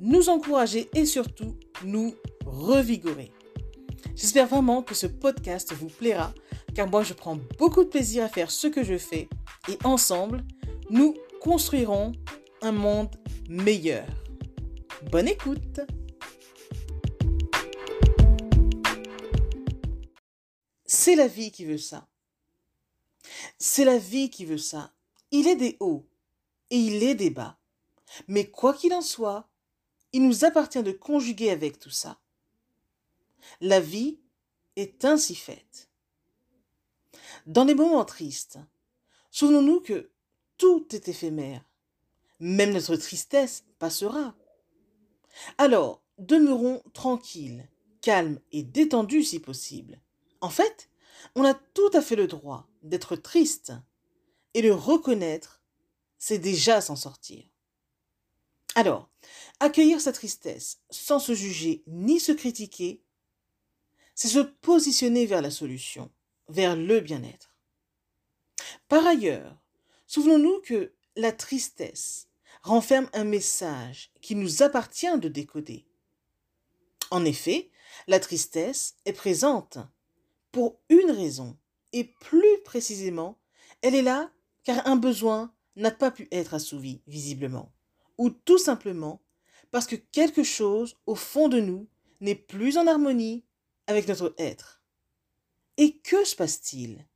nous encourager et surtout nous revigorer. J'espère vraiment que ce podcast vous plaira car moi je prends beaucoup de plaisir à faire ce que je fais et ensemble nous construirons un monde meilleur. Bonne écoute C'est la vie qui veut ça. C'est la vie qui veut ça. Il est des hauts et il est des bas. Mais quoi qu'il en soit, il nous appartient de conjuguer avec tout ça. La vie est ainsi faite. Dans les moments tristes, souvenons-nous que tout est éphémère. Même notre tristesse passera. Alors, demeurons tranquilles, calmes et détendus si possible. En fait, on a tout à fait le droit d'être triste et le reconnaître, c'est déjà s'en sortir. Alors, accueillir sa tristesse sans se juger ni se critiquer, c'est se positionner vers la solution, vers le bien-être. Par ailleurs, souvenons-nous que la tristesse renferme un message qui nous appartient de décoder. En effet, la tristesse est présente pour une raison, et plus précisément, elle est là car un besoin n'a pas pu être assouvi visiblement, ou tout simplement parce que quelque chose au fond de nous n'est plus en harmonie avec notre être. Et que se passe-t-il?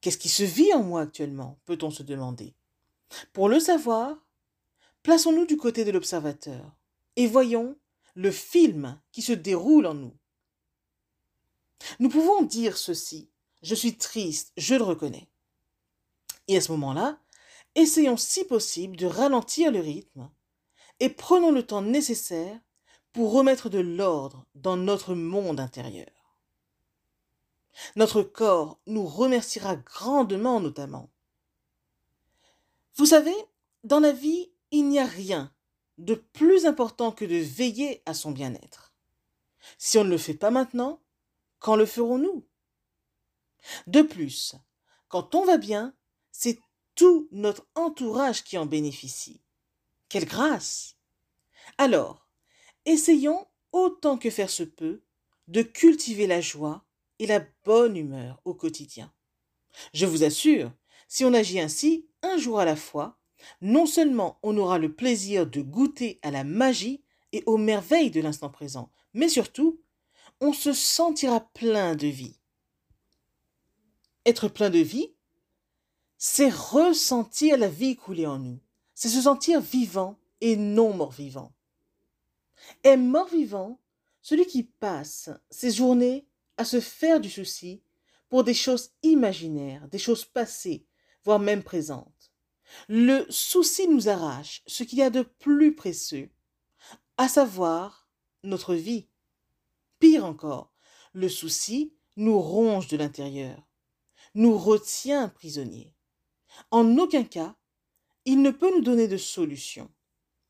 Qu'est-ce qui se vit en moi actuellement peut-on se demander? Pour le savoir, plaçons-nous du côté de l'observateur et voyons le film qui se déroule en nous. Nous pouvons dire ceci, je suis triste, je le reconnais. Et à ce moment-là, essayons si possible de ralentir le rythme et prenons le temps nécessaire pour remettre de l'ordre dans notre monde intérieur. Notre corps nous remerciera grandement notamment. Vous savez, dans la vie, il n'y a rien de plus important que de veiller à son bien-être. Si on ne le fait pas maintenant, quand le ferons-nous? De plus, quand on va bien, c'est tout notre entourage qui en bénéficie. Quelle grâce Alors, essayons, autant que faire se peut, de cultiver la joie et la bonne humeur au quotidien. Je vous assure, si on agit ainsi, un jour à la fois, non seulement on aura le plaisir de goûter à la magie et aux merveilles de l'instant présent, mais surtout, on se sentira plein de vie. Être plein de vie, c'est ressentir la vie couler en nous, c'est se sentir vivant et non mort-vivant. Est mort-vivant celui qui passe ses journées à se faire du souci pour des choses imaginaires, des choses passées, voire même présentes. Le souci nous arrache ce qu'il y a de plus précieux, à savoir notre vie. Pire encore, le souci nous ronge de l'intérieur, nous retient prisonniers. En aucun cas, il ne peut nous donner de solution.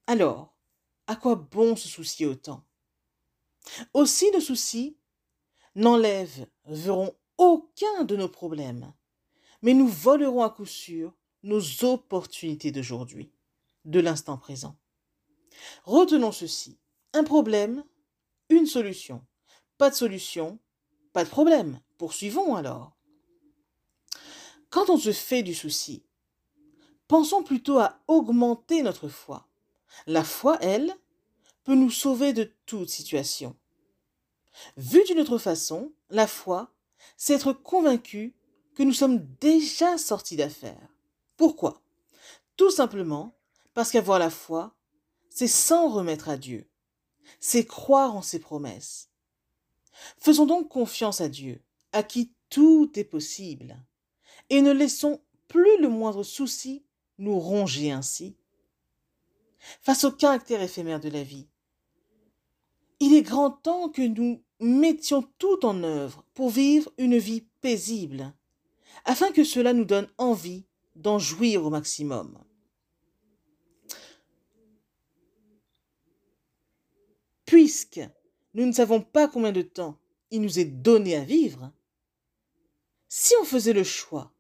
Alors, à quoi bon se soucier autant? Aussi nos soucis n'enlèveront aucun de nos problèmes, mais nous volerons à coup sûr nos opportunités d'aujourd'hui, de l'instant présent. Retenons ceci. Un problème, une solution. Pas de solution, pas de problème. Poursuivons alors. Quand on se fait du souci, pensons plutôt à augmenter notre foi. La foi, elle, peut nous sauver de toute situation. Vu d'une autre façon, la foi, c'est être convaincu que nous sommes déjà sortis d'affaires. Pourquoi? Tout simplement parce qu'avoir la foi, c'est s'en remettre à Dieu, c'est croire en ses promesses, Faisons donc confiance à Dieu, à qui tout est possible, et ne laissons plus le moindre souci nous ronger ainsi. Face au caractère éphémère de la vie, Il est grand temps que nous mettions tout en œuvre pour vivre une vie paisible, afin que cela nous donne envie d'en jouir au maximum. Puisque nous ne savons pas combien de temps il nous est donné à vivre, si on faisait le choix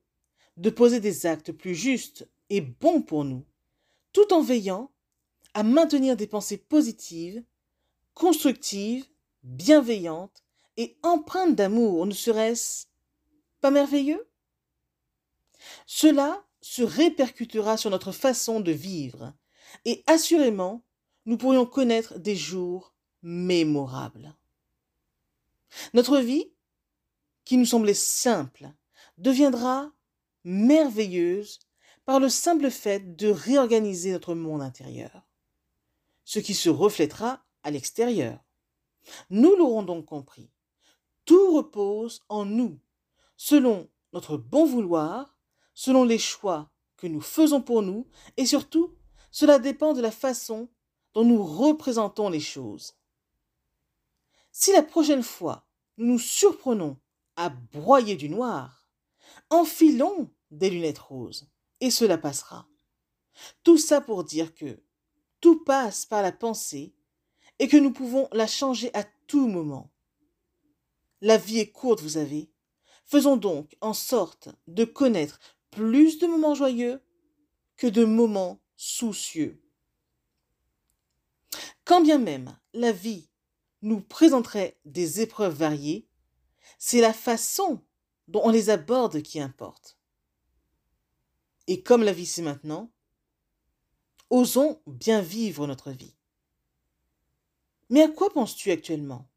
de poser des actes plus justes et bons pour nous, tout en veillant à maintenir des pensées positives, constructives, bienveillantes et empreintes d'amour, ne serait-ce pas merveilleux? Cela se répercutera sur notre façon de vivre et assurément, nous pourrions connaître des jours mémorables. Notre vie, qui nous semblait simple, deviendra merveilleuse par le simple fait de réorganiser notre monde intérieur, ce qui se reflètera à l'extérieur. Nous l'aurons donc compris. Tout repose en nous, selon notre bon vouloir, selon les choix que nous faisons pour nous, et surtout, cela dépend de la façon dont nous représentons les choses. Si la prochaine fois nous nous surprenons à broyer du noir, enfilons des lunettes roses, et cela passera. Tout ça pour dire que tout passe par la pensée et que nous pouvons la changer à tout moment. La vie est courte, vous savez. Faisons donc en sorte de connaître plus de moments joyeux que de moments soucieux. Quand bien même la vie nous présenterait des épreuves variées, c'est la façon dont on les aborde qui importe. Et comme la vie c'est maintenant, osons bien vivre notre vie. Mais à quoi penses-tu actuellement?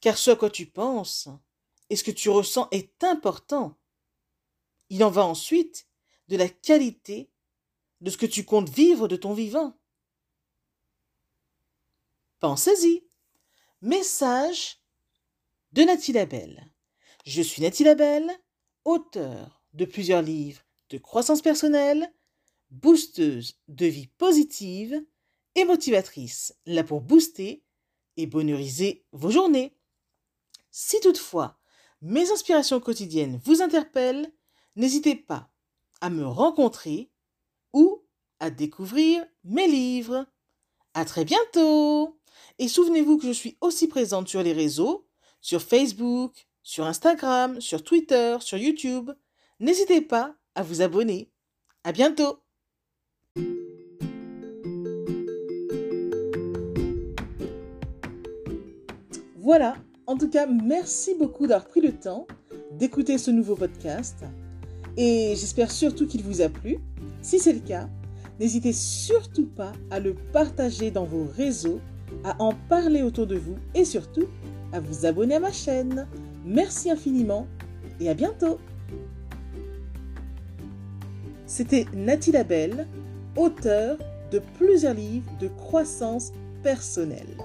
Car ce à quoi tu penses et ce que tu ressens est important. Il en va ensuite de la qualité de ce que tu comptes vivre de ton vivant. Pensez-y. Message de Nathalie Labelle. Je suis Nathalie Labelle, auteur de plusieurs livres de croissance personnelle, boosteuse de vie positive et motivatrice, là pour booster et bonheuriser vos journées. Si toutefois mes inspirations quotidiennes vous interpellent, n'hésitez pas à me rencontrer ou à découvrir mes livres. À très bientôt! Et souvenez-vous que je suis aussi présente sur les réseaux, sur Facebook, sur Instagram, sur Twitter, sur YouTube. N'hésitez pas à vous abonner. À bientôt! Voilà, en tout cas, merci beaucoup d'avoir pris le temps d'écouter ce nouveau podcast et j'espère surtout qu'il vous a plu. Si c'est le cas, n'hésitez surtout pas à le partager dans vos réseaux, à en parler autour de vous et surtout à vous abonner à ma chaîne. Merci infiniment et à bientôt. C'était Nathalie Labelle, auteure de plusieurs livres de croissance personnelle.